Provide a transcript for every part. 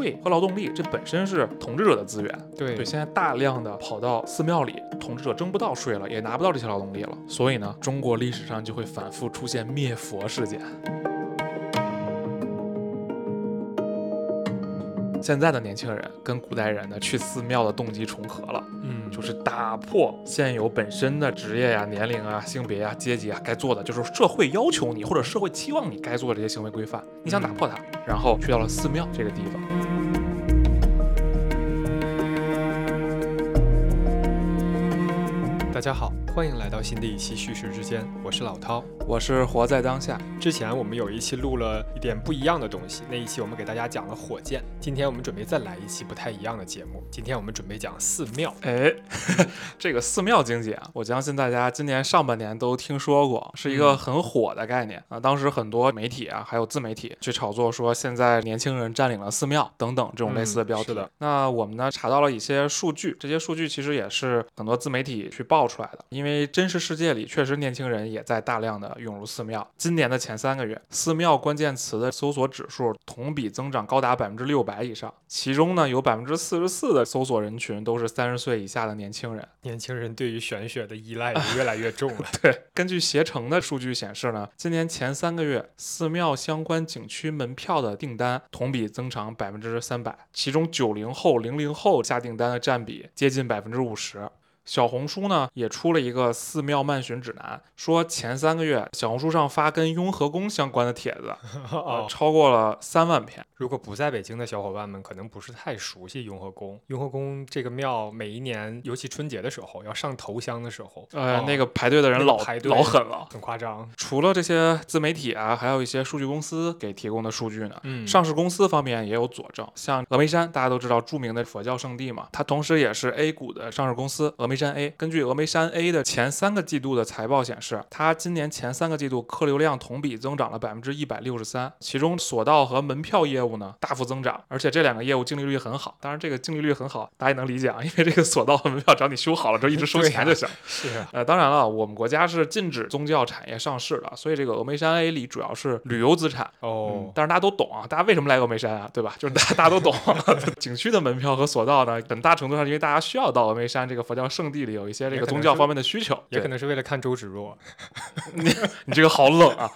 税和劳动力，这本身是统治者的资源。对对，现在大量的跑到寺庙里，统治者征不到税了，也拿不到这些劳动力了，所以呢，中国历史上就会反复出现灭佛事件。现在的年轻人跟古代人呢去寺庙的动机重合了，嗯，就是打破现有本身的职业呀、年龄啊、性别啊、阶级啊该做的，就是社会要求你或者社会期望你该做的这些行为规范，你想打破它，然后去到了寺庙这个地方。大家好，欢迎来到新的一期叙事之间，我是老涛。我是活在当下，之前我们有一期录了一点不一样的东西，那一期我们给大家讲了火箭。今天我们准备再来一期不太一样的节目，今天我们准备讲寺庙。哎，这个寺庙经济啊，我相信大家今年上半年都听说过，是一个嗯很火的概念啊。当时很多媒体啊，还有自媒体去炒作说，现在年轻人占领了寺庙等等这种类似的标题。嗯的那我们呢查到了一些数据，这些数据其实也是很多自媒体去爆出来的，因为真实世界里确实年轻人也在大量的涌入寺庙。今年的前三个月，寺庙关键词的搜索指数同比增长高达百分之六百以上，其中呢有百分之四十四的搜索人群都是三十岁以下的年轻人。年轻人对于玄学的依赖也越来越重了。对，根据携程的数据显示呢，今年前三个月寺庙相关景区门票的订单同比增长百分之三百，其中九零后、零零后下订单的占比接近百分之五十。小红书呢也出了一个寺庙漫巡指南，说前三个月小红书上发跟雍和宫相关的帖子，超过了三万篇。如果不在北京的小伙伴们，可能不是太熟悉雍和宫。雍和宫这个庙，每一年，尤其春节的时候，要上头香的时候，呃，哦那个排队的人老排队老狠了。很夸张。除了这些自媒体啊，还有一些数据公司给提供的数据呢。嗯上市公司方面也有佐证，像峨眉山，大家都知道著名的佛教圣地嘛，它同时也是 A 股的上市公司峨眉山 A。根据峨眉山 A 的前三个季度的财报显示，它今年前三个季度客流量同比增长了百分之一百六十三，其中索道和门票业务呢大幅增长，而且这两个业务净利率很好。当然，这个净利率很好，大家也能理解啊，因为这个索道和门票只要你修好了之后一直收钱就行。是啊，呃，当然了，我们国家是禁止宗教产业上市的，所以这个峨眉山 A 里主要是旅游资产。嗯哦，，但是大家都懂啊，大家为什么来峨眉山啊，对吧？就是大家大家都懂，景区的门票和索道呢，很大程度上因为大家需要到峨眉山这个佛教圣地里有一些这个宗教方面的需求。也可能是为了看周芷若。你你这个好冷啊，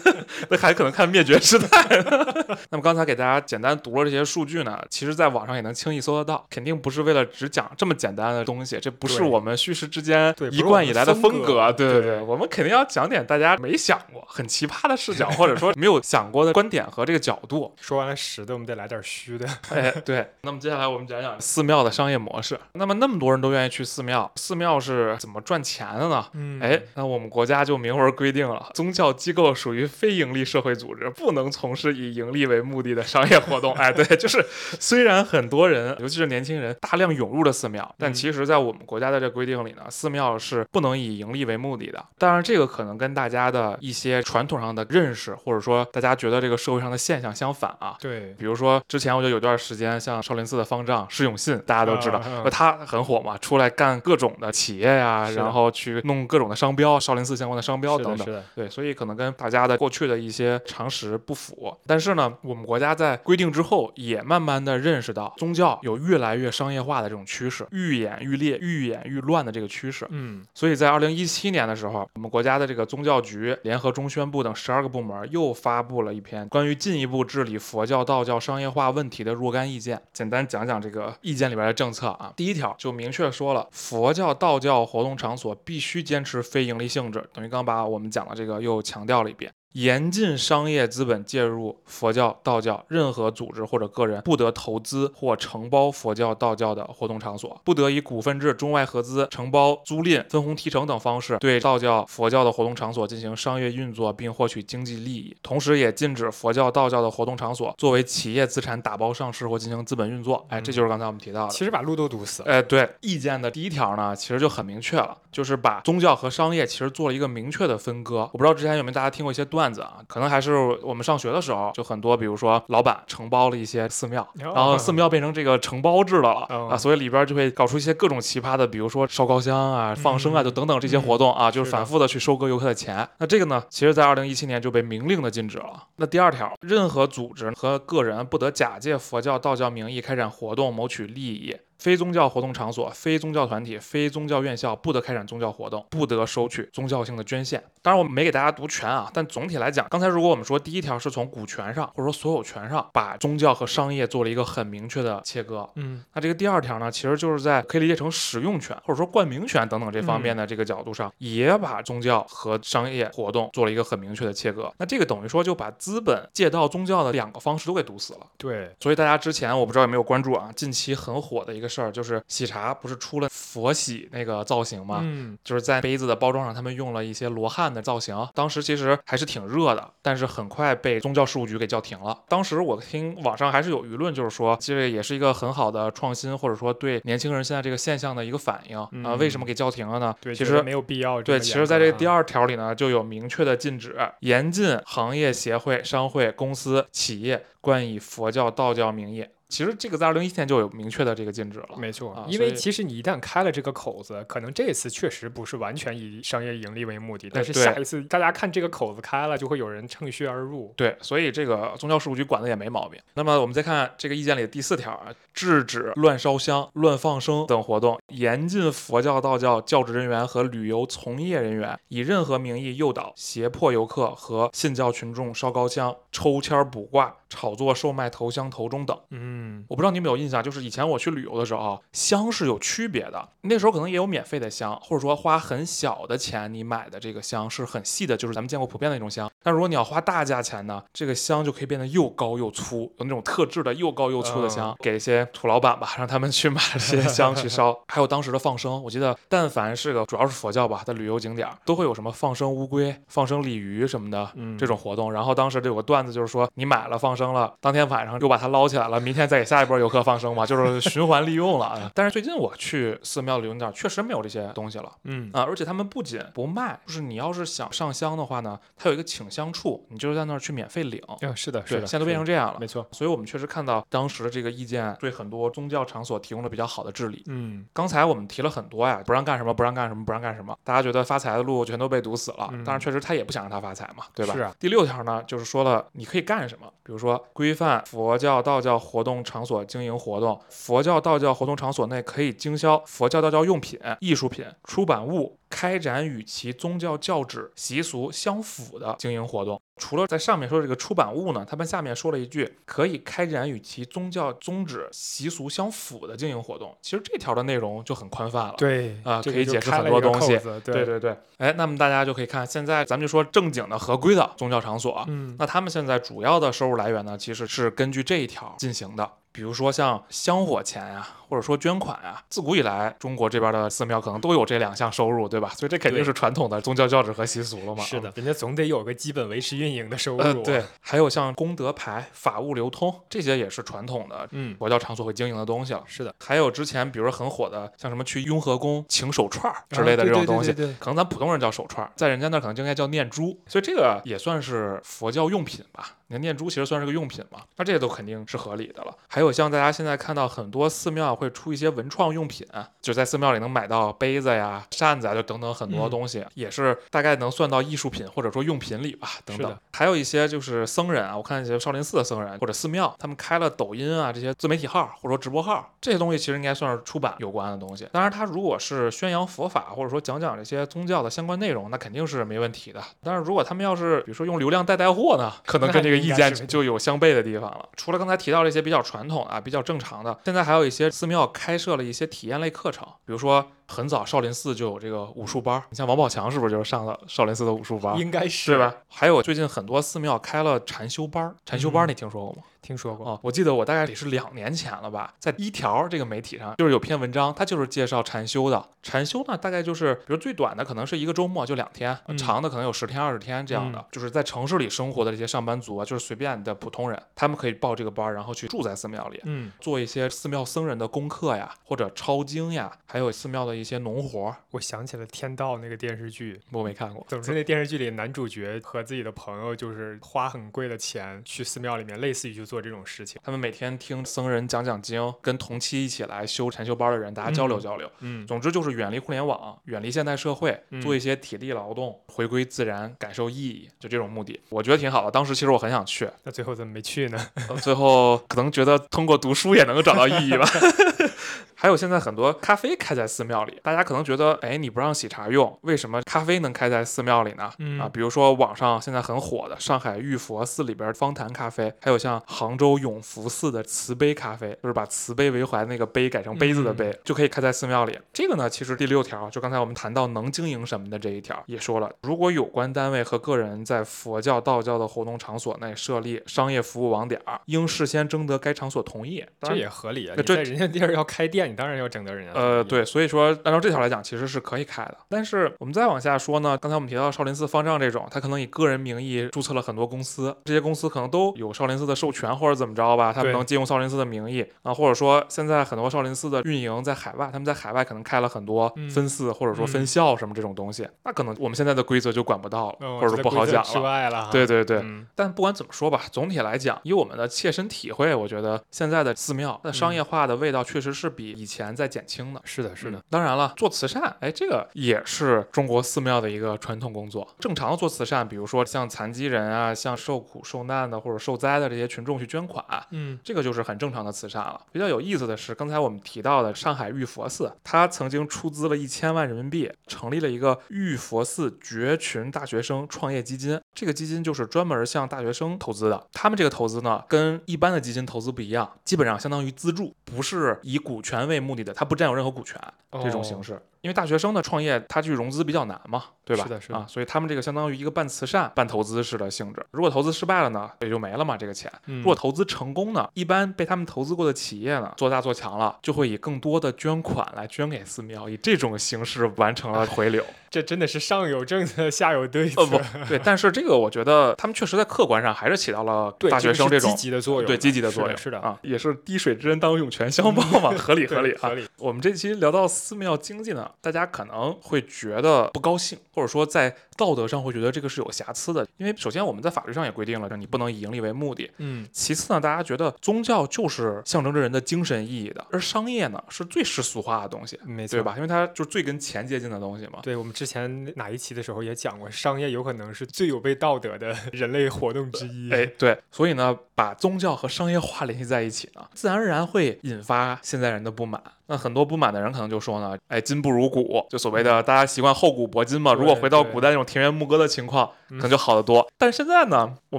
那还可能看灭绝师太。那么刚才给大家简单读了这些数据呢，其实在网上也能轻易搜得到，肯定不是为了只讲这么简单的东西，这不是我们叙事之间一贯以来的风。格对对对我们肯定要讲点大家没想过、很奇葩的视角，或者说没有想过的观点和这个角度。说完了实的，我们得来点虚的。哎，对。那么接下来我们讲讲寺庙的商业模式。那么那么多人都愿意去寺庙，寺庙是怎么赚钱的呢？嗯哎，那我们国家就明文规定了，宗教机构属于非盈利社会组织，不能从事以盈利为目的的商业活动。哎，对，就是虽然很多人，尤其是年轻人，大量涌入了寺庙，但嗯其实在我们国家的这规定里呢，寺庙是不能以盈利为目的的。当然，这个可能跟大家的一些传统上的认识，或者说大家觉得这个社会上的现象相反啊。对，比如说，之前我就有段时间，像少林寺的方丈释永信，大家都知道，啊啊呃他很火嘛，出来干各种的企业呀、然后去弄各种的商标，少林寺相关的商标等等。对，所以可能跟大家的过去的一些常识不符。但是呢，我们国家在规定之后，也慢慢的认识到宗教有越来越商业化的这种趋势，愈演愈烈、愈演愈乱的这个趋势。嗯，所以在二零一七年的时候，我们国家的这个宗教局联合中宣部等十二个部门又发布了一篇关于进一步治理佛教、道教商业化问题的若干意见。简单讲讲这个意见里边的政策啊。第一条就明确说了，佛教、道教活动场所必须坚持非盈利性质，等于刚把我们讲的这个又强调了一遍。严禁商业资本介入佛教、道教，任何组织或者个人不得投资或承包佛教、道教的活动场所，不得以股份制、中外合资、承包、租赁、分红提成等方式对道教、佛教的活动场所进行商业运作并获取经济利益。同时，也禁止佛教、道教的活动场所作为企业资产打包上市或进行资本运作。哎，这就是刚才我们提到的。其实把路都堵死了。哎，对，意见的第一条呢，其实就很明确了，就是把宗教和商业其实做了一个明确的分割。我不知道之前有没有大家听过一些段段子啊，可能还是我们上学的时候，就很多，比如说老板承包了一些寺庙，哦然后寺庙变成这个承包制的了、哦啊，所以里边就会搞出一些各种奇葩的，比如说烧高香啊、放生啊，嗯就等等这些活动啊，就是反复的去收割游客的钱。那这个呢，其实在二零一七年就被明令的禁止了。那第二条，任何组织和个人不得假借佛教、道教名义开展活动，谋取利益。非宗教活动场所、非宗教团体、非宗教院校不得开展宗教活动，不得收取宗教性的捐献。当然，我们没给大家读全啊，但总体来讲，刚才如果我们说第一条是从股权上或者说所有权上把宗教和商业做了一个很明确的切割，嗯那这个第二条呢，其实就是在可以理解成使用权或者说冠名权等等这方面的这个角度上，也把宗教和商业活动做了一个很明确的切割。那这个等于说就把资本借到宗教的两个方式都给堵死了。对，所以大家之前我不知道有没有关注啊，近期很火的一个事儿就是喜茶不是出了佛喜那个造型吗？嗯就是在杯子的包装上，他们用了一些罗汉的造型，当时其实还是挺热的，但是很快被宗教事务局给叫停了。当时我听网上还是有舆论，就是说这个也是一个很好的创新，或者说对年轻人现在这个现象的一个反应啊、嗯为什么给叫停了呢？对，其实没有必要对。其实在这个第二条里呢，就有明确的禁止，严禁行业协会、商会、公司、企业冠以佛教、道教名义。其实这个在二零一七年就有明确的这个禁止了。没错啊，因为其实你一旦开了这个口子，可能这次确实不是完全以商业盈利为目的，但是下一次大家看这个口子开了，就会有人趁虚而入。对，所以这个宗教事务局管的也没毛病。那么我们再看这个意见里的第四条啊，制止乱烧香、乱放生等活动，严禁佛教、道教教职人员和旅游从业人员以任何名义诱导、胁迫游客和信教群众烧高香、抽签儿卜卦、炒作售卖头香、头中等。嗯，我不知道你有没有印象，就是以前我去旅游的时候啊，香是有区别的。那时候可能也有免费的香，或者说花很小的钱你买的这个香是很细的，就是咱们见过普遍的那种香。但如果你要花大价钱呢，这个香就可以变得又高又粗，有那种特制的又高又粗的香，给一些土老板吧，让他们去买这些香去烧。还有当时的放生，我记得但凡是个主要是佛教吧的旅游景点儿，都会有什么放生乌龟、放生鲤鱼什么的嗯这种活动。然后当时就有个段子，就是说你买了放生了，当天晚上又把它捞起来了，明天再给下一波游客放生嘛，就是循环利用了。啊但是最近我去寺庙旅游景点，确实没有这些东西了。嗯啊，而且他们不仅不卖，就是你要是想上香的话呢，它有一个请香处，你就是在那儿去免费领。嗯，是的，是，的，现在都变成这样了。没错。所以我们确实看到当时的这个意见对很多宗教场所提供了比较好的治理。嗯刚才我们提了很多呀，不让干什么，不让干什么，不让干什么，大家觉得发财的路全都被堵死了。嗯当然，确实他也不想让他发财嘛，对吧？是啊第六条呢，就是说了你可以干什么，比如说规范佛教、道教活动场所经营活动，佛教、道教活动场所内可以经销佛教、道教用品、艺术品、出版物。开展与其宗教教旨习俗相符的经营活动。除了在上面说的这个出版物呢，他们下面说了一句可以开展与其宗教宗旨习俗相符的经营活动。其实这条的内容就很宽泛了。对啊可以解释很多东西对对对对，哎，那么大家就可以看，现在咱们就说正经的合规的宗教场所，嗯那他们现在主要的收入来源呢，其实是根据这一条进行的。比如说像香火钱呀、或者说捐款呀、自古以来中国这边的寺庙可能都有这两项收入，对吧？所以这肯定是传统的宗教教旨和习俗了嘛。是的，人家总得有个基本维持运营的收入。呃，对，，还有像功德牌、法物流通这些也是传统的嗯，佛教场所会经营的东西了。是的，还有之前比如说很火的，像什么去雍和宫请手串儿之啊类的这种东西，对对可能咱普通人叫手串儿，在人家那儿可能就应该叫念珠，所以这个也算是佛教用品吧。你看念珠其实算是个用品嘛，那这些都肯定是合理的了。还有像大家现在看到很多寺庙会出一些文创用品，就在寺庙里能买到杯子呀、扇子啊，就等等很多嗯东西，也是大概能算到艺术品或者说用品里吧，等等。还有一些就是僧人啊，我看一些少林寺的僧人或者寺庙，他们开了抖音啊这些自媒体号或者说直播号，这些东西其实应该算是出版有关的东西。当然，他如果是宣扬佛法或者说讲讲这些宗教的相关内容，那肯定是没问题的。但是如果他们要是比如说用流量带带货呢，可能跟这个意见就有相悖的地方了。除了刚才提到这些比较传统啊、比较正常的，现在还有一些寺庙开设了一些体验类课程，比如说很早少林寺就有这个武术班儿，你像王宝强是不是就是上了少林寺的武术班儿？应该是对？吧？还有最近很多寺庙开了禅修班儿，禅修班你听说过吗？听说过。哦，我记得我大概也是两年前了吧，在一条这个媒体上，就是有篇文章，它就是介绍禅修的。禅修呢，大概就是比如最短的可能是一个周末，就两天；嗯长的可能有十天、二十天这样的。嗯就是在城市里生活的这些上班族啊，就是随便的普通人，他们可以报这个班儿，然后去住在寺庙里。嗯，做一些寺庙僧人的功课呀，或者抄经呀，还有寺庙的一些农活儿，我想起了《天道》那个电视剧。我没看过。总之，那电视剧里男主角和自己的朋友就是花很贵的钱去寺庙里面，类似于去做这种事情。他们每天听僧人讲讲经，跟同期一起来修禅修班的人，大家交流嗯交流。嗯，总之就是远离互联网，远离现代社会，嗯做一些体力劳动，回归自然，感受意义，就这种目的，我觉得挺好的。当时其实我很想去，那最后怎么没去呢？呃最后可能觉得通过读书也能够找到意义吧。还有现在很多咖啡开在寺庙里，大家可能觉得，哎，你不让喜茶用，为什么咖啡能开在寺庙里呢？嗯啊，比如说网上现在很火的上海玉佛寺里边方坛咖啡，还有像杭州永福寺的慈悲咖啡，就是把慈悲为怀那个悲改成杯子的杯，就可以开在寺庙里。这个呢，其实第六条就刚才我们谈到能经营什么的这一条也说了，如果有关单位和个人在佛教、道教的活动场所内设立商业服务网点儿，应事先征得该场所同意。这也合理啊！呃这人家地儿要开店，你当然要征得人家呃，对，所以说按照这条来讲，其实是可以开的。但是我们再往下说呢，刚才我们提到少林寺方丈这种，他可能以个人名义注册了很多公司，这些公司可能都有少林寺的授权或者怎么着吧，他们能借用少林寺的名义。啊，或者说现在很多少林寺的运营在海外，他们在海外可能开了很多嗯分寺或者说分嗯校什么这种东西，那可能我们现在的规则就管不到了，嗯，或者说不好讲了。对对对，嗯。但不管怎么说吧，总体来讲，以我们的切身体会，我觉得现在的寺庙那商业化的味道确实是比以前在减轻的。是的，是的嗯。当然了，做慈善，哎，这个也是中国寺庙的一个传统工作。正常的做慈善，比如说像残疾人啊，像受苦受难的或者受灾的这些群众去捐款，嗯这个就是很正常的慈善了。比较有意思的是，刚才我们提到的上海玉佛寺，它曾经出资了一千万人民币，成立了一个玉佛寺绝群大学生创业基金。这个基金就是专门向大学生投资的。他们这个投资呢，跟一般的基金投资不一样，基本上相当于资助，不是以股权为目的的，它不占有任何股权。这种形哦式。因为大学生的创业，他去融资比较难嘛，对吧？是的是的啊，所以他们这个相当于一个半慈善、半投资式的性质。如果投资失败了呢，也就没了嘛，这个钱。嗯如果投资成功呢，一般被他们投资过的企业呢，做大做强了，就会以更多的捐款来捐给寺庙，以这种形式完成了回流。这真的是上有政策，下有对策。呃，不对，但是这个我觉得他们确实在客观上还是起到了，大学生这种积极的作用，对积极的作用，是的，啊，也是滴水之恩当涌泉相报嘛，合理合理啊合。理。我们这期聊到寺庙经济呢，大家可能会觉得不高兴，或者说在道德上会觉得这个是有瑕疵的，因为首先我们在法律上也规定了，你不能以盈利为目的。嗯，其次呢，大家觉得宗教就是象征着人的精神意义的，而商业呢是最世俗化的东西，没错，对？吧？因为它就是最跟钱接近的东西嘛。对我们之前哪一期的时候也讲过，商业有可能是最有悖道德的 人类活动之一。哎，对，所以呢，把宗教和商业化联系在一起呢，自然而然会引发现在人的不满。那很多不满的人可能就说呢，哎，今不如古，就所谓的大家习惯厚古薄今嘛。如果对对回到古代那种田园牧歌的情况，可能就好得多。但是现在呢，我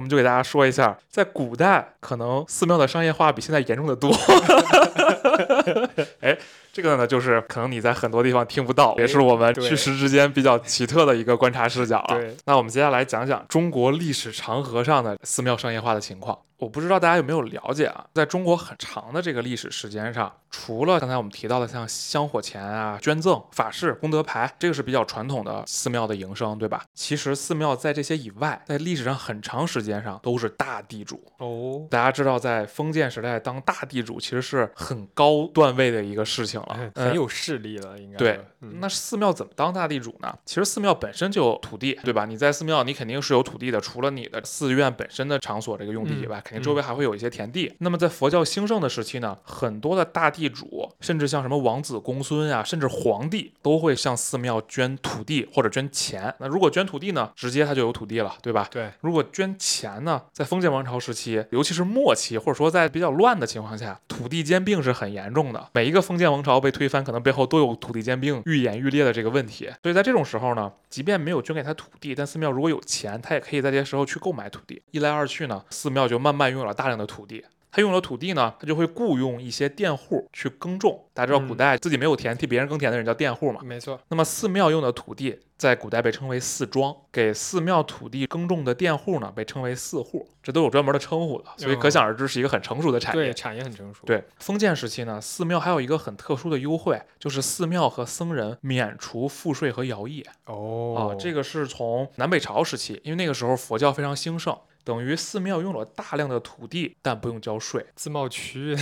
们就给大家说一下，在古代可能寺庙的商业化比现在严重的多。哎，这个呢，就是可能你在很多地方听不到，也是我们对去时之间比较奇特的一个观察视角了。那我们接下来讲讲中国历史长河上的寺庙商业化的情况。我不知道大家有没有了解啊，在中国很长的这个历史时间上，除了刚才我们提到的像香火钱啊、捐赠、法事、功德牌，这个是比较传统的寺庙的营生，对吧？其实寺庙在这些以外，在历史上很长时间上都是大地主。哦，大家知道，在封建时代当大地主其实是很高段位的一个事情很有势力了，应该对那寺庙怎么当大地主呢？其实寺庙本身就有土地，对吧？你在寺庙，你肯定是有土地的，除了你的寺院本身的场所这个用地以外，肯定周围还会有一些田地。那么在佛教兴盛的时期呢，很多的大地主，甚至像什么王子公孙啊，甚至皇帝，都会向寺庙捐土地或者捐钱。那如果捐土地呢，直接他就有土地了，对吧？对，如果捐钱呢，在封建王朝时期，尤其是末期，或者说在比较乱的情况下，土地兼并是很严重的。每一个封建王朝被推翻，可能背后都有土地兼并愈演愈烈的这个问题。所以在这种时候呢，即便没有捐给他土地，但寺庙如果有钱，他也可以在这些时候去购买土地。一来二去呢，寺庙就慢慢拥有了大量的土地。他拥有了土地呢，他就会雇佣一些佃户去耕种。大家知道，古嗯代自己没有田，替别人耕田的人叫佃户嘛。没错，那么寺庙用的土地在古代被称为寺庄，给寺庙土地耕种的佃户呢被称为寺户，这都有专门的称呼的，所以可想而知是一个很成熟的产业。对，产业很成熟。，对，封建时期呢，寺庙还有一个很特殊的优惠，就是寺庙和僧人免除赋税和徭役哦啊。这个是从南北朝时期，因为那个时候佛教非常兴盛，等于寺庙拥有了大量的土地，但不用交税，自贸区，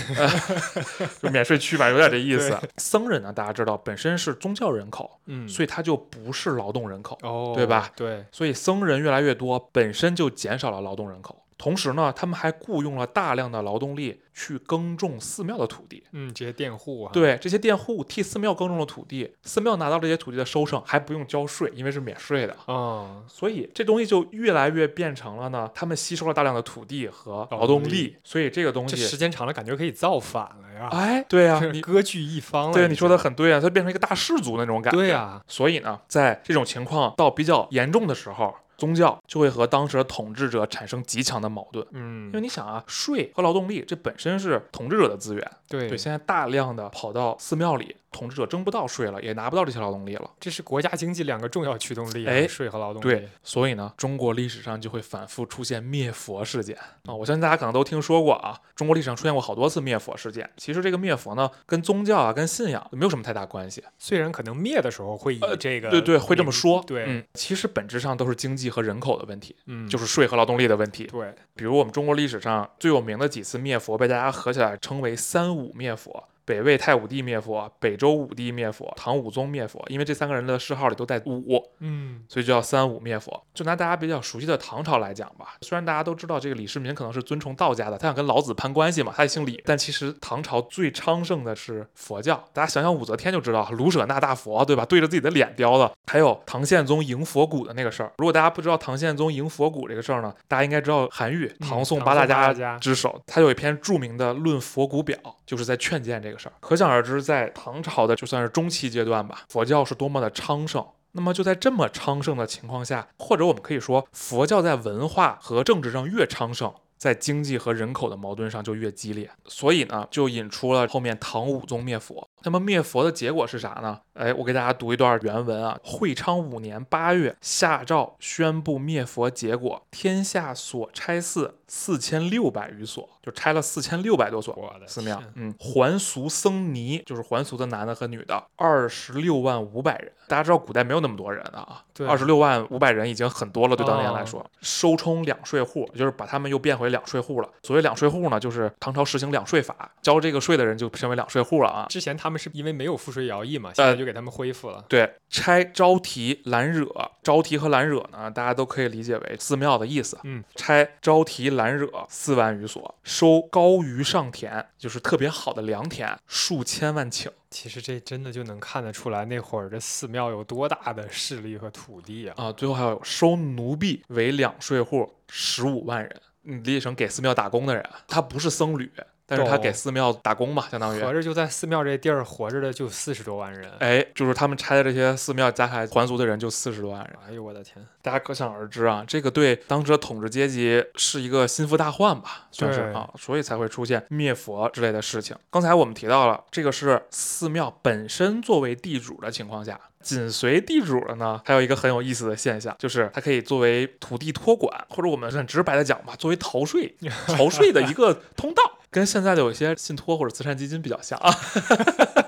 就免税区吧，有点这意思。僧人呢，大家知道本身是宗教人口，嗯，所以他就不是劳动人口。哦，对吧？对，所以僧人越来越多，本身就减少了劳动人口。同时呢，他们还雇佣了大量的劳动力去耕种寺庙的土地。嗯，这些佃户啊，，对，这些佃户替寺庙耕种了土地，寺庙拿到这些土地的收成还不用交税，因为是免税的。嗯，所以这东西就越来越变成了呢，他们吸收了大量的土地和劳动力，所以这个东西时，间长了，感觉可以造反了呀。哎，对呀、这 你割据一方了。对你说的很对啊，它变成一个大氏族那种感觉。对呀，所以呢，在这种情况到比较严重的时候，宗教就会和当时的统治者产生极强的矛盾。嗯因为，你想啊，税和劳动力这本身是统治者的资源，对对，现在大量的跑到寺庙里，统治者征不到税了，也拿不到这些劳动力了。这是国家经济两个重要驱动力啊，哎税和劳动力。对，所以呢，中国历史上就会反复出现灭佛事件啊。我相信大家可能都听说过啊，中国历史上出现过好多次灭佛事件。其实这个灭佛呢，跟宗教啊、跟信仰没有什么太大关系。虽然可能灭的时候会以呃这个、对对，会这么说。对，嗯，其实本质上都是经济和人口的问题，嗯，就是税和劳动力的问题。对，比如我们中国历史上最有名的几次灭佛，被大家合起来称为“三武灭佛”。北魏太武帝灭佛，北周武帝灭佛，唐武宗灭佛，因为这三个人的谥号里都带武，嗯，所以就叫三武灭佛。就拿大家比较熟悉的唐朝来讲吧，虽然大家都知道这个李世民可能是尊崇道家的，他想跟老子攀关系嘛，他也姓李，但其实唐朝最昌盛的是佛教。大家想想武则天就知道，卢舍那大佛，对吧？对着自己的脸雕的。还有唐宪宗迎佛骨的那个事儿。如果大家不知道唐宪宗迎佛骨这个事儿呢，大家应该知道韩愈嗯唐宋八八大家大家之首，他有一篇著名的《论佛骨表》，就是在劝谏这个事儿。可想而知，在唐朝的就算是中期阶段吧，佛教是多么的昌盛。那么就在这么昌盛的情况下，或者我们可以说，佛教在文化和政治上越昌盛，在经济和人口的矛盾上就越激烈。所以呢，就引出了后面唐武宗灭佛。那么灭佛的结果是啥呢？哎，我给大家读一段原文啊。会昌五年八月，下诏宣布灭佛结果，天下所拆寺四千六百余所，就拆了四千六百多所。寺庙，嗯，还俗僧尼就是还俗的男的和女的，二十六万五百人。大家知道古代没有那么多人的啊，对二十六万五百人已经很多了，对当年来哦说。收充两税户，就是把他们又变回两税户了。所谓两税户呢，就是唐朝实行两税法，交这个税的人就成为两税户了啊。之前他们是因为没有赋税徭役嘛，现在就给他们恢复了。对，拆招提、兰惹，招提和兰惹呢，大家都可以理解为寺庙的意思。嗯，拆招提、兰惹四万余所，收高于上田，就是特别好的良田，数千万顷。其实这真的就能看得出来，那会儿这寺庙有多大的势力和土地啊！啊，最后还有收奴婢为两税户十五万人，你理解成给寺庙打工的人，他不是僧侣，但是他给寺庙打工嘛，相当于。合着就在寺庙这地儿活着的就四十多万人。哎，就是他们拆的这些寺庙加起来还俗的人就四十多万人，哎呦我的天！大家可想而知啊，这个对当时的统治阶级是一个心腹大患吧，算是啊，所以才会出现灭佛之类的事情。刚才我们提到了，这个是寺庙本身作为地主的情况下，紧随地主的呢，还有一个很有意思的现象，就是它可以作为土地托管，或者我们很直白的讲吧，作为逃税、逃税的一个通道。跟现在的有些信托或者慈善基金比较像啊，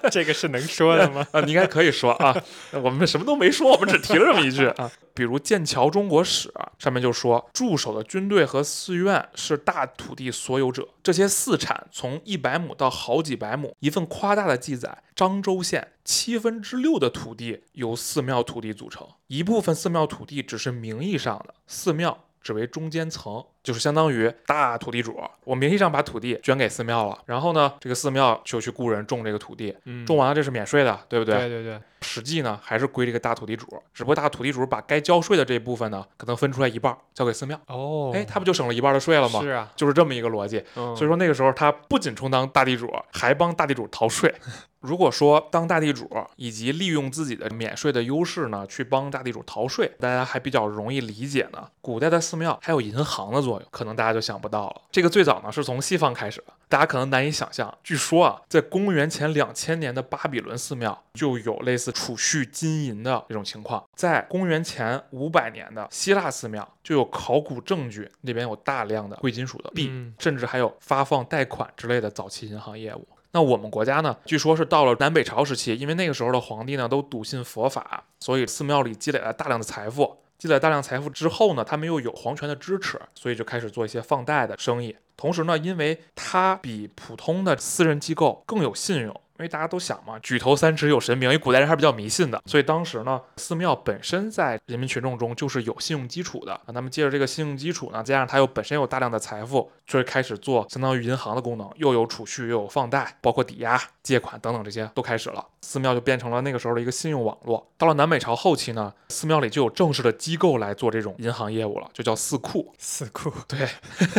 这个是能说的吗？啊，你应该可以说啊，我们什么都没说，我们只提了这么一句啊。比如《剑桥中国史》上面就说，驻守的军队和寺院是大土地所有者，这些寺产从一百亩到好几百亩。一份夸大的记载，漳州县七分之六的土地由寺庙土地组成，一部分寺庙土地只是名义上的，寺庙只为中间层，就是相当于大土地主，我名义上把土地捐给寺庙了，然后呢，这个寺庙就去雇人种这个土地，嗯，种完了这是免税的，对不对？对对对，实际呢还是归这个大土地主，只不过大土地主把该交税的这一部分呢，可能分出来一半儿交给寺庙，哦，哎，他不就省了一半的税了吗？是啊，就是这么一个逻辑。嗯，所以说那个时候他不仅充当大地主，还帮大地主逃税。如果说当大地主以及利用自己的免税的优势呢，去帮大地主逃税，大家还比较容易理解呢。古代的寺庙还有银行的作用，可能大家就想不到了。这个最早呢是从西方开始的，大家可能难以想象。据说啊，在公元前两千年的巴比伦寺庙就有类似储蓄金银的这种情况，在公元前五百年的希腊寺庙就有考古证据，那边有大量的贵金属的币，嗯甚至还有发放贷款之类的早期银行业务。那我们国家呢，据说是到了南北朝时期，因为那个时候的皇帝呢都笃信佛法，所以寺庙里积累了大量的财富。积累大量财富之后呢，他们又有皇权的支持，所以就开始做一些放贷的生意。同时呢，因为他比普通的私人机构更有信用，为大家都想嘛，举头三尺有神明，因为古代人还是比较迷信的，所以当时呢，寺庙本身在人民群众中就是有信用基础的。那么借着这个信用基础呢，加上它又本身有大量的财富，就是开始做相当于银行的功能，又有储蓄，又有放贷，包括抵押、借款等等这些都开始了。寺庙就变成了那个时候的一个信用网络。到了南北朝后期呢，寺庙里就有正式的机构来做这种银行业务了，就叫寺库。寺库对，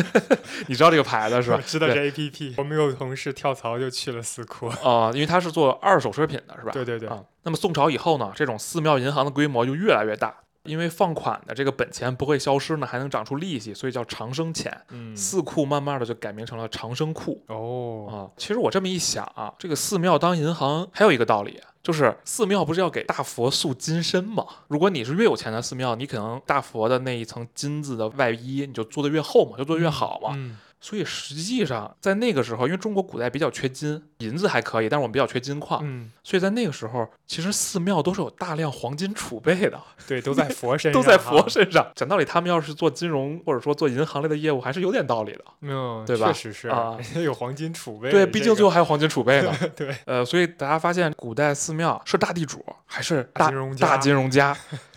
你知道这个牌子是吧？我知道这 A P P，我们有同事跳槽就去了寺库，啊、因为它是做二手奢侈品的，是吧？对对对，啊、那么宋朝以后呢，这种寺庙银行的规模就越来越大，因为放款的这个本钱不会消失呢，还能长出利息，所以叫长生钱。嗯，寺库慢慢的就改名成了长生库哦，啊。其实我这么一想啊，这个寺庙当银行还有一个道理。就是寺庙不是要给大佛塑金身吗？如果你是越有钱的寺庙，你可能大佛的那一层金子的外衣你就做得越厚嘛，就做得越好嘛。嗯，所以实际上在那个时候，因为中国古代比较缺金，银子还可以，但是我们比较缺金矿，嗯，所以在那个时候，其实寺庙都是有大量黄金储备的，对，都在佛身上，都在佛，身上。讲道理，他们要是做金融或者说做银行类的业务，还是有点道理的。嗯，对吧确实是啊，有黄金储备，对，毕竟最后还有黄金储备呢。对，呃，所以大家发现，古代寺庙是大地主还是大金融家大金融家？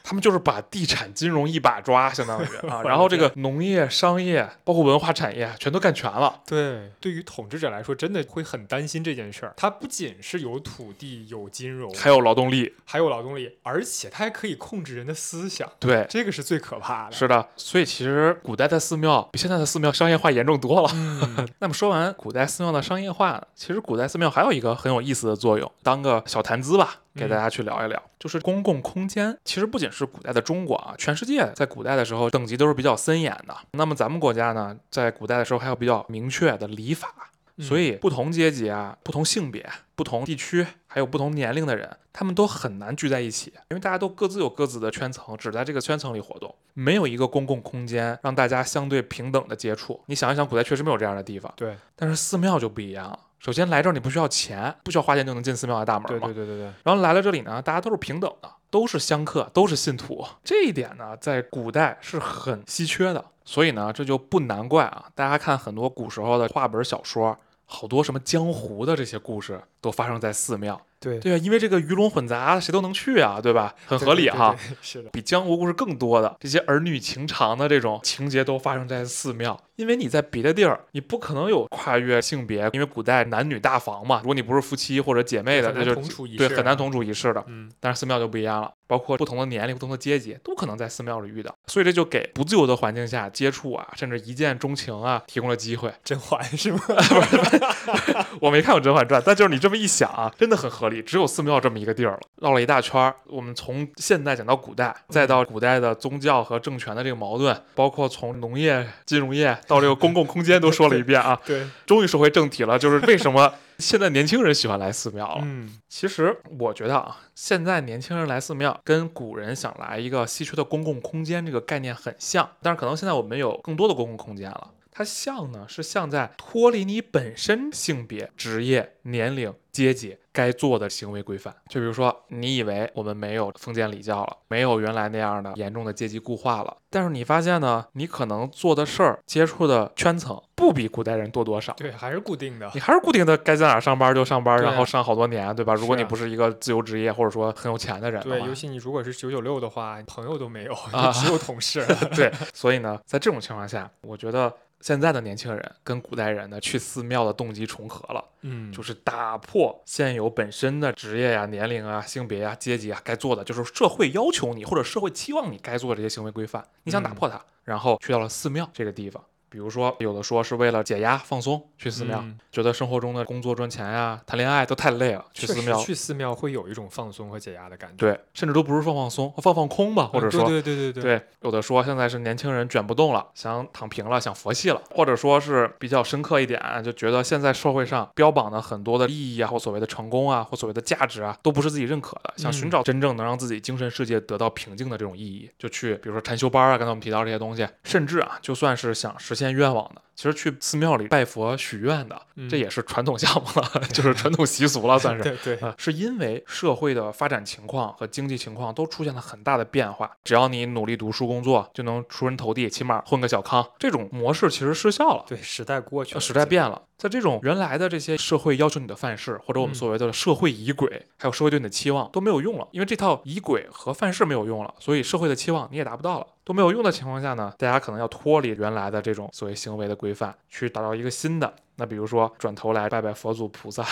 他们就是把地产金融一把抓，相当于 啊，然后这个农业、商业，包括文化产业，全都干全了。对，对于统治者来说，真的会很担心这件事儿。他不仅是有土地、有金融，还有劳动力，还有劳动力，而且他还可以控制人的思想，对，这个是最可怕的。是的。所以其实古代的寺庙比现在的寺庙商业化严重多了。嗯，那么说完古代寺庙的商业化，其实古代寺庙还有一个很有意思的作用，当个小谈资吧，给大家去聊一聊，就是公共空间。其实不仅是古代的中国啊，全世界在古代的时候等级都是比较森严的。那么咱们国家呢，在古代的时候还有比较明确的礼法，所以不同阶级啊、不同性别、不同地区，还有不同年龄的人，他们都很难聚在一起，因为大家都各自有各自的圈层，只在这个圈层里活动，没有一个公共空间让大家相对平等的接触。你想一想，古代确实没有这样的地方。对，但是寺庙就不一样了。首先来这儿你不需要钱，不需要花钱就能进寺庙的大门对。对对对对，然后来了这里呢，大家都是平等的，都是香客，都是信徒。这一点呢，在古代是很稀缺的。所以呢，这就不难怪啊，大家看很多古时候的话本小说，好多什么江湖的这些故事都发生在寺庙。对，对啊，因为这个鱼龙混杂，谁都能去啊，对吧？很合理哈。对，对对是的，比江湖故事更多的这些儿女情长的这种情节都发生在寺庙，因为你在别的地儿，你不可能有跨越性别，因为古代男女大防嘛，如果你不是夫妻或者姐妹的，就同处一室对很难同处一室的。嗯，但是寺庙就不一样了，包括不同的年龄、不同的阶级，都可能在寺庙里遇到，所以这就给不自由的环境下接触啊，甚至一见钟情啊，提供了机会。甄嬛是吗？我没看过《甄嬛传》，但就是你这么一想啊，真的很合理。只有寺庙这么一个地儿了，绕了一大圈儿。我们从现代讲到古代，再到古代的宗教和政权的这个矛盾，包括从农业、金融业到这个公共空间都说了一遍啊。对，终于说回正题了，就是为什么现在年轻人喜欢来寺庙了？嗯，其实我觉得啊，现在年轻人来寺庙跟古人想来一个稀缺的公共空间这个概念很像，但是可能现在我们有更多的公共空间了。它像呢，是像在脱离你本身性别、职业、年龄、阶级该做的行为规范。就比如说，你以为我们没有封建礼教了，没有原来那样的严重的阶级固化了，但是你发现呢，你可能做的事儿、接触的圈层不比古代人多多少。对，还是固定的你。还是固定的该在哪上班就上班，然后上好多年，对吧？如果你不是一个自由职业或者说很有钱的人的对，话尤其你如果是九九六的话，朋友都没有，啊 只有同事。对，所以呢，在这种情况下，我觉得现在的年轻人跟古代人呢去寺庙的动机重合了，嗯，就是打破现有本身的职业呀、年龄啊、性别呀、阶级啊该做的，就是社会要求你或者社会期望你该做的这些行为规范，你想打嗯破它，然后去到了寺庙这个地方。比如说，有的说是为了解压放松去寺庙，嗯。觉得生活中的工作赚钱呀、谈恋爱都太累了，去寺庙。去寺庙会有一种放松和解压的感觉。对，甚至都不是放放松，放放空吧，或者嗯说对对对对对，有的说现在是年轻人卷不动了，想躺平了，想佛系了，或者说是比较深刻一点，就觉得现在社会上标榜的很多的意义啊，或所谓的成功啊，或所谓的价值啊，都不是自己认可的，想寻嗯找真正能让自己精神世界得到平静的这种意义，就去比如说禅修班啊，刚才我们提到这些东西，甚至啊，就算是想实现愿望的，其实去寺庙里拜佛许愿的，这嗯也是传统项目了，就是传统习俗了，算是。对对，啊，是因为社会的发展情况和经济情况都出现了很大的变化，只要你努力读书工作，就能出人头地，起码混个小康。这种模式其实失效了。对，时代过去了，呃时代变了，在这种原来的这些社会要求你的范式，或者我们嗯所谓的社会仪轨，还有社会对你的期望都没有用了，因为这套仪轨和范式没有用了，所以社会的期望你也达不到了，都没有用的情况下呢，大家可能要脱离原来的这种所谓行为的规范，去打造一个新的。那比如说转头来拜拜佛祖菩萨，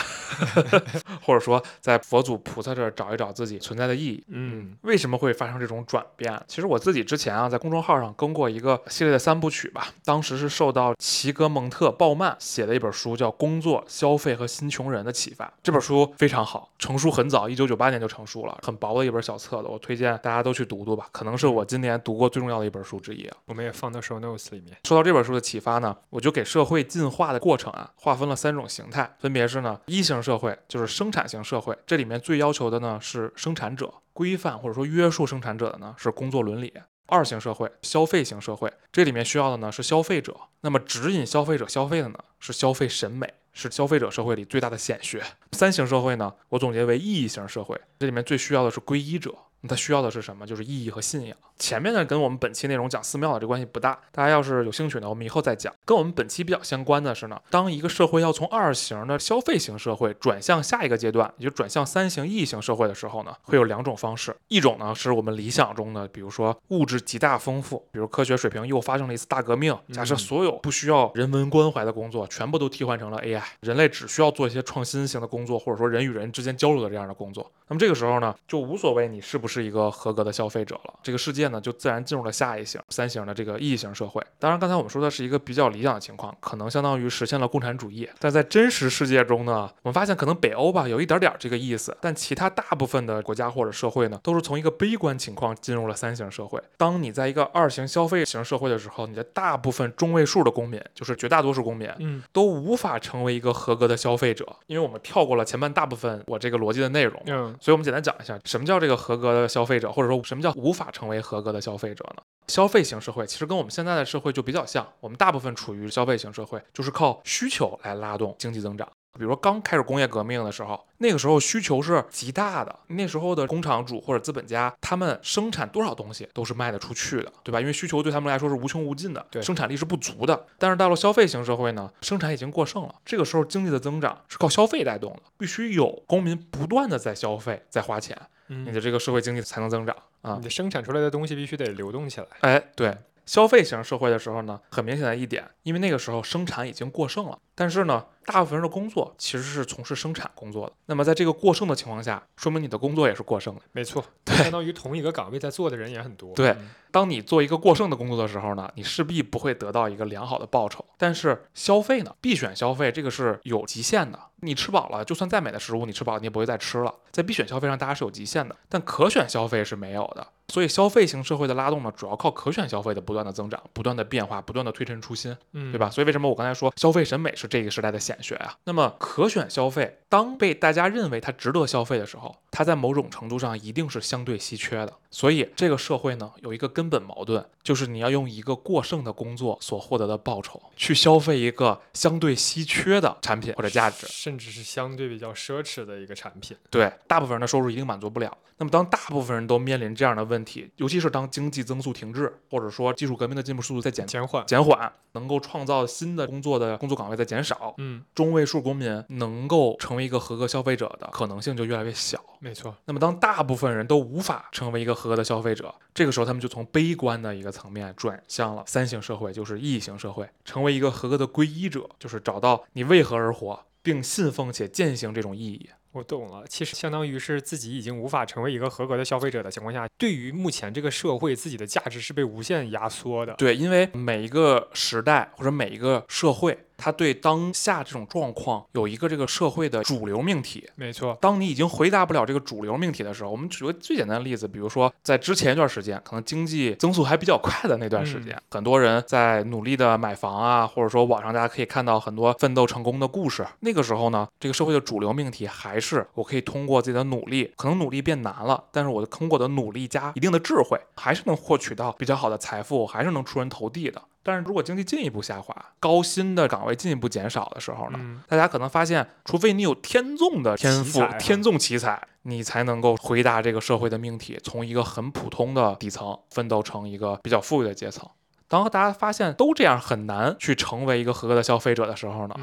或者说在佛祖菩萨这儿找一找自己存在的意义。嗯为什么会发生这种转变？其实我自己之前啊，在公众号上更过一个系列的三部曲吧，当时是受到齐格蒙特·鲍曼写的一本书叫《工作、消费和新穷人》的启发。这本书非常好，成书很早，一九九八年就成书了，很薄的一本小册子，我推荐大家都去读读吧，可能是我今年读过最重要的一本书之一啊。我们也放到 show notes 里面。受到这本书的启发呢，我就给社会进化的过程啊划分了三种形态，分别是呢一型社会就是生产型社会，这里面最要求的呢是生产者，规范或者说约束生产者的呢是工作伦理。二型社会，消费型社会，这里面需要的呢是消费者，那么指引消费者消费的呢是消费审美，是消费者社会里最大的显学。三型社会呢，我总结为意义型社会，这里面最需要的是皈依者，他需要的是什么？就是意义和信仰。前面呢跟我们本期内容讲寺庙的这关系不大，大家要是有兴趣呢，我们以后再讲。跟我们本期比较相关的是呢，当一个社会要从二型的消费型社会转向下一个阶段，也就转向三型意义型社会的时候呢，会有两种方式。一种呢是我们理想中的，比如说物质极大丰富，比如科学水平又发生了一次大革命，假设嗯所有不需要人文关怀的工作全部都替换成了 AI，人类只需要做一些创新型的工作，或者说人与人之间交流的这样的工作。那么这个时候呢，就无所谓你是不是一个合格的消费者了，这个世界呢就自然进入了下一型三型的这个异型社会。当然，刚才我们说的是一个比较理想的情况，可能相当于实现了共产主义。但在真实世界中呢，我们发现可能北欧吧有一点点这个意思，但其他大部分的国家或者社会呢，都是从一个悲观情况进入了三型社会。当你在一个二型消费型社会的时候，你的大部分中位数的公民，就是绝大多数公民，嗯都无法成为一个合格的消费者，因为我们跳过了前半大部分我这个逻辑的内容。嗯所以，我们简单讲一下，什么叫这个合格的消费者，或者说什么叫无法成为合格的消费者呢？消费型社会其实跟我们现在的社会就比较像，我们大部分处于消费型社会，就是靠需求来拉动经济增长。比如说刚开始工业革命的时候，那个时候需求是极大的，那时候的工厂主或者资本家，他们生产多少东西都是卖得出去的，对吧？因为需求对他们来说是无穷无尽的，生产力是不足的。但是到了消费型社会呢，生产已经过剩了，这个时候经济的增长是靠消费带动的，必须有公民不断的在消费，在花钱，你嗯，的这个社会经济才能增长啊你。的生产出来的东西必须得流动起来。哎，对，消费型社会的时候呢，很明显的一点，因为那个时候生产已经过剩了，但是呢，大部分人的工作其实是从事生产工作的。那么在这个过剩的情况下，说明你的工作也是过剩的。没错，对相当于同一个岗位在做的人也很多。对嗯当你做一个过剩的工作的时候呢，你势必不会得到一个良好的报酬。但是消费呢，必选消费这个是有极限的。你吃饱了，就算再美的食物，你吃饱了你也不会再吃了。在必选消费上，大家是有极限的，但可选消费是没有的。所以消费型社会的拉动呢，主要靠可选消费的不断的增长、不断的变化、不断的推陈出新。嗯，对吧？？所以为什么我刚才说消费审美是这个时代的显学啊？那么可选消费，当被大家认为它值得消费的时候，它在某种程度上一定是相对稀缺的。所以这个社会呢，有一个根本矛盾，就是你要用一个过剩的工作所获得的报酬，去消费一个相对稀缺的产品或者价值。甚至是相对比较奢侈的一个产品。对，大部分人的收入一定满足不了。那么，当大部分人都面临这样的问题，尤其是当经济增速停滞，或者说技术革命的进步速度在减减缓。减缓，能够创造新的工作的工作岗位在减少，嗯，中位数公民能够成为一个合格消费者的可能性就越来越小。没错，那么当大部分人都无法成为一个合格的消费者，这个时候他们就从悲观的一个层面转向了三型社会，就是意义型社会，成为一个合格的皈依者，就是找到你为何而活，并信奉且践行这种意义。我懂了，其实相当于是自己已经无法成为一个合格的消费者的情况下，对于目前这个社会，自己的价值是被无限压缩的。对，因为每一个时代或者每一个社会。他对当下这种状况有一个这个社会的主流命题，没错。当你已经回答不了这个主流命题的时候，我们举个最简单的例子，比如说在之前一段时间，可能经济增速还比较快的那段时间，很多人在努力的买房啊，或者说网上大家可以看到很多奋斗成功的故事。那个时候呢，这个社会的主流命题还是我可以通过自己的努力，可能努力变难了，但是我通过我的努力加一定的智慧，还是能获取到比较好的财富，还是能出人头地的。但是如果经济进一步下滑，高薪的岗位进一步减少的时候呢？大家可能发现，除非你有天纵的天赋、天纵奇才，你才能够回答这个社会的命题，从一个很普通的底层奋斗成一个比较富裕的阶层。当大家发现都这样很难去成为一个合格的消费者的时候呢？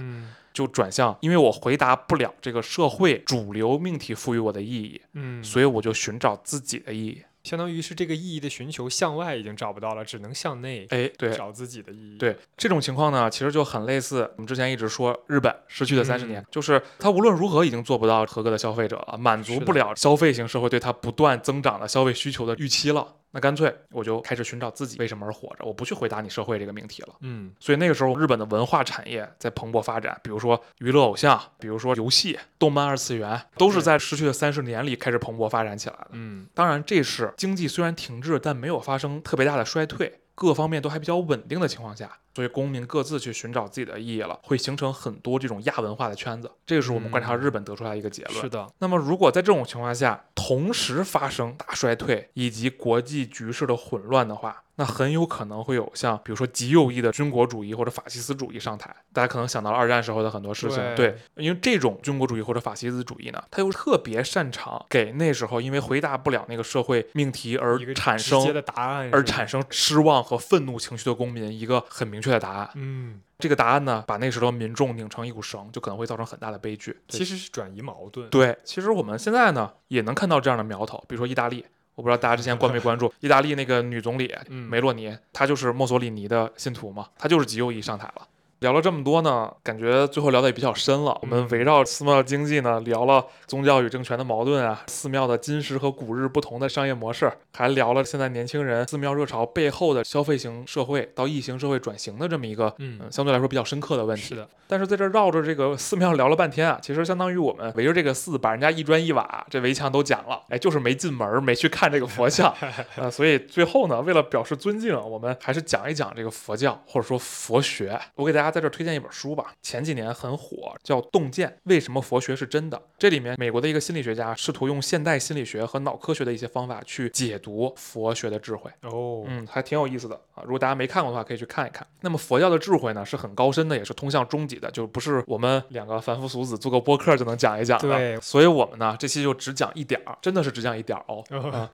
就转向，因为我回答不了这个社会主流命题赋予我的意义，嗯，所以我就寻找自己的意义。相当于是这个意义的寻求向外已经找不到了，只能向内哎，对，找自己的意义。对这种情况呢，其实就很类似我们之前一直说日本失去的三十年，就是他无论如何已经做不到合格的消费者了，满足不了消费型社会对他不断增长的消费需求的预期了。那干脆我就开始寻找自己为什么而活着，我不去回答你社会这个命题了。嗯，所以那个时候日本的文化产业在蓬勃发展，比如说娱乐偶像，比如说游戏、动漫二次元，都是在失去的三十年里开始蓬勃发展起来的。嗯，当然这是经济虽然停滞，但没有发生特别大的衰退，各方面都还比较稳定的情况下。所以公民各自去寻找自己的意义了，会形成很多这种亚文化的圈子。这个是我们观察日本得出来一个结论。是的。那么如果在这种情况下同时发生大衰退以及国际局势的混乱的话，那很有可能会有像比如说极右翼的军国主义或者法西斯主义上台。大家可能想到了二战时候的很多事情。对，因为这种军国主义或者法西斯主义呢，它又特别擅长给那时候因为回答不了那个社会命题而产生的答案而产生失望和愤怒情绪的公民一个很明。明确的答案，嗯，这个答案呢，把那时候民众拧成一股绳，就可能会造成很大的悲剧。其实是转移矛盾。对，其实我们现在呢，也能看到这样的苗头，比如说意大利，我不知道大家之前关没关注，意大利那个女总理梅洛尼，她就是墨索里尼的信徒嘛，她就是极右翼上台了。聊了这么多呢，感觉最后聊的也比较深了。我们围绕寺庙经济呢，聊了宗教与政权的矛盾啊，寺庙的今时和古日不同的商业模式，还聊了现在年轻人寺庙热潮背后的消费型社会到异型社会转型的这么一个，嗯，相对来说比较深刻的问题。是的。但是在这绕着这个寺庙聊了半天啊，其实相当于我们围着这个寺，把人家一砖一瓦这围墙都讲了，哎，就是没进门，没去看这个佛像啊。所以最后呢，为了表示尊敬，我们还是讲一讲这个佛教或者说佛学。我给大家。在这推荐一本书吧，前几年很火，叫《洞见：为什么佛学是真的》。这里面美国的一个心理学家试图用现代心理学和脑科学的一些方法去解读佛学的智慧。哦，嗯，还挺有意思的啊。如果大家没看过的话，可以去看一看。那么佛教的智慧呢，是很高深的，也是通向终极的，就不是我们两个凡夫俗子做个播客就能讲一讲的。对，所以我们呢，这期就只讲一点儿，真的是只讲一点儿哦。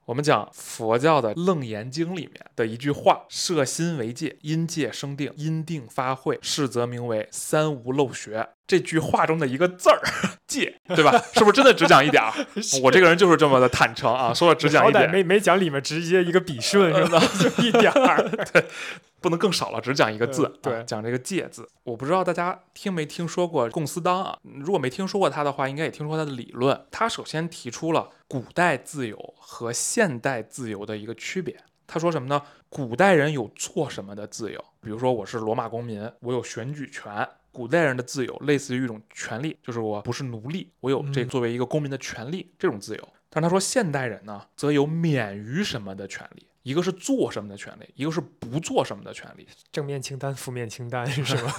我们讲佛教的《楞严经》里面的一句话：“摄心为戒，因戒生定，因定发慧，是。”则名为三无漏学。这句话中的一个字儿“戒”，对吧？是不是真的只讲一点 儿？我这个人就是这么的坦诚啊，说了只讲一点，没没讲里面直接一个笔顺是吧？就一点儿，对，不能更少了，只讲一个字，对，讲这个“戒”字。我不知道大家听没听说过贡斯当啊？如果没听说过他的话，应该也听说他的理论。他首先提出了古代自由和现代自由的一个区别。他说什么呢？古代人有做什么的自由，比如说我是罗马公民，我有选举权。古代人的自由类似于一种权利，就是我不是奴隶，我有这作为一个公民的权利，这种自由。但他说现代人呢，则有免于什么的权利。一个是做什么的权利，一个是不做什么的权利。正面清单、负面清单 是吗？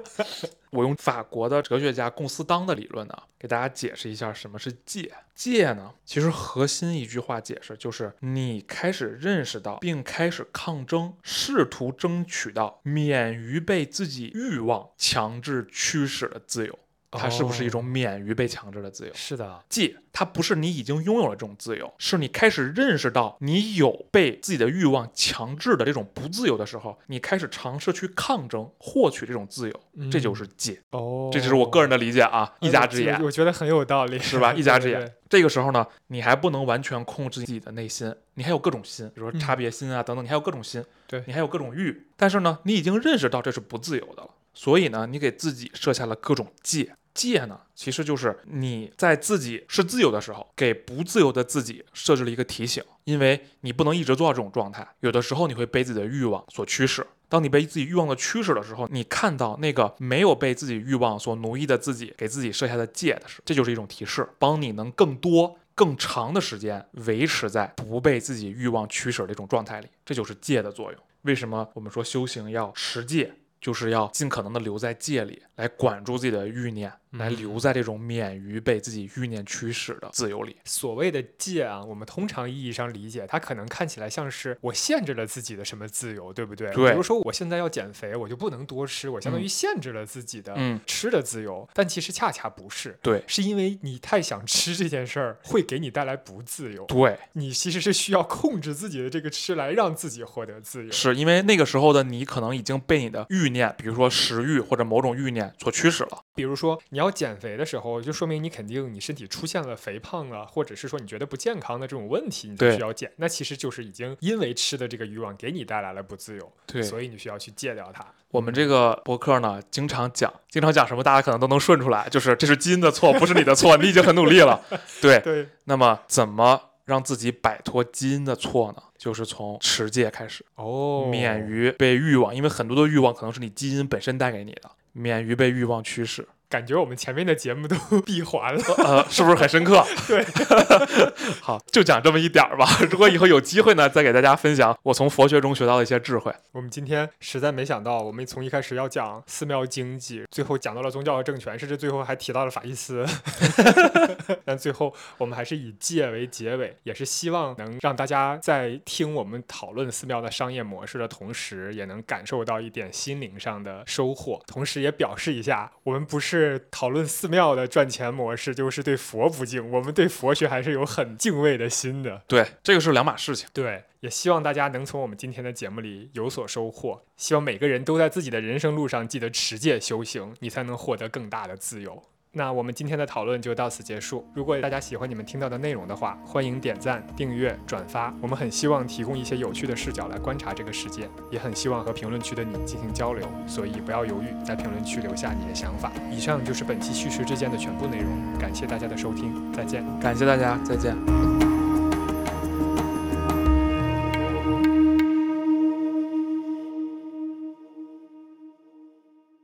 我用法国的哲学家贡斯当的理论呢，给大家解释一下什么是戒。戒呢，其实核心一句话解释就是：你开始认识到，并开始抗争，试图争取到免于被自己欲望强制驱使的自由。它是不是一哦种免于被强制的自由？是的，戒，它不是你已经拥有了这种自由，是你开始认识到你有被自己的欲望强制的这种不自由的时候，你开始尝试去抗争，获取这种自由，这就是戒。哦，这就是我个人的理解啊，一家之呃言我。我觉得很有道理，是吧 一家之言对对对这个时候呢，你还不能完全控制自己的内心，你还有各种心，比如说嗯差别心啊等等，你还有各种心，对你还有各种欲。但是呢，你已经认识到这是不自由的了，所以呢，你给自己设下了各种戒。戒呢，其实就是你在自己是自由的时候，给不自由的自己设置了一个提醒，因为你不能一直做到这种状态，有的时候你会被自己的欲望所驱使。当你被自己欲望的驱使的时候，你看到那个没有被自己欲望所奴役的自己给自己设下的戒的时候，这就是一种提示，帮你能更多、更长的时间维持在不被自己欲望驱使的这种状态里，这就是戒的作用。为什么我们说修行要持戒？就是要尽可能的留在界里，来管住自己的欲念，来留在这种免于被自己欲念驱使的自由里。所谓的戒啊，我们通常意义上理解，它可能看起来像是我限制了自己的什么自由，对不对？对比如说我现在要减肥，我就不能多吃，我相当于嗯限制了自己的嗯，吃的自由。但其实恰恰不是，对是因为你太想吃这件事儿，会给你带来不自由。对，你其实是需要控制自己的这个吃，来让自己获得自由。是因为那个时候的你可能已经被你的欲念，比如说食欲或者某种欲念所驱使了。比如说你要减肥的时候，就说明你肯定你身体出现了肥胖啊，或者是说你觉得不健康的这种问题，你才需要减。那其实就是已经因为吃的这个欲望给你带来了不自由，对所以你需要去戒掉它。我们这个博客呢，经常讲，经常讲什么，大家可能都能顺出来，就是这是基因的错，不是你的错，你已经很努力了。对，对，那么怎么让自己摆脱基因的错呢？就是从持戒开始，哦，免于被欲望，因为很多的欲望可能是你基因本身带给你的，免于被欲望驱使。感觉我们前面的节目都 闭环了。呃，是不是很深刻？对，好，就讲这么一点儿吧。如果以后有机会呢，再给大家分享我从佛学中学到的一些智慧。我们今天实在没想到，我们从一开始要讲寺庙经济，最后讲到了宗教和政权，甚至最后还提到了法西斯。但最后我们还是以戒为结尾，也是希望能让大家在听我们讨论寺庙的商业模式的同时，也能感受到一点心灵上的收获。同时也表示一下，我们不是讨论寺庙的赚钱模式，就是对佛不敬，我们对佛学还是有很敬畏的心的。对，这个是两码事情。对，也希望大家能从我们今天的节目里有所收获。希望每个人都在自己的人生路上记得持戒修行，你才能获得更大的自由。那我们今天的讨论就到此结束。如果大家喜欢你们听到的内容的话，欢迎点赞、订阅、转发。我们很希望提供一些有趣的视角来观察这个世界，也很希望和评论区的你进行交流。所以不要犹豫，在评论区留下你的想法。以上就是本期叙事之间的全部内容，感谢大家的收听，再见。感谢大家，再见。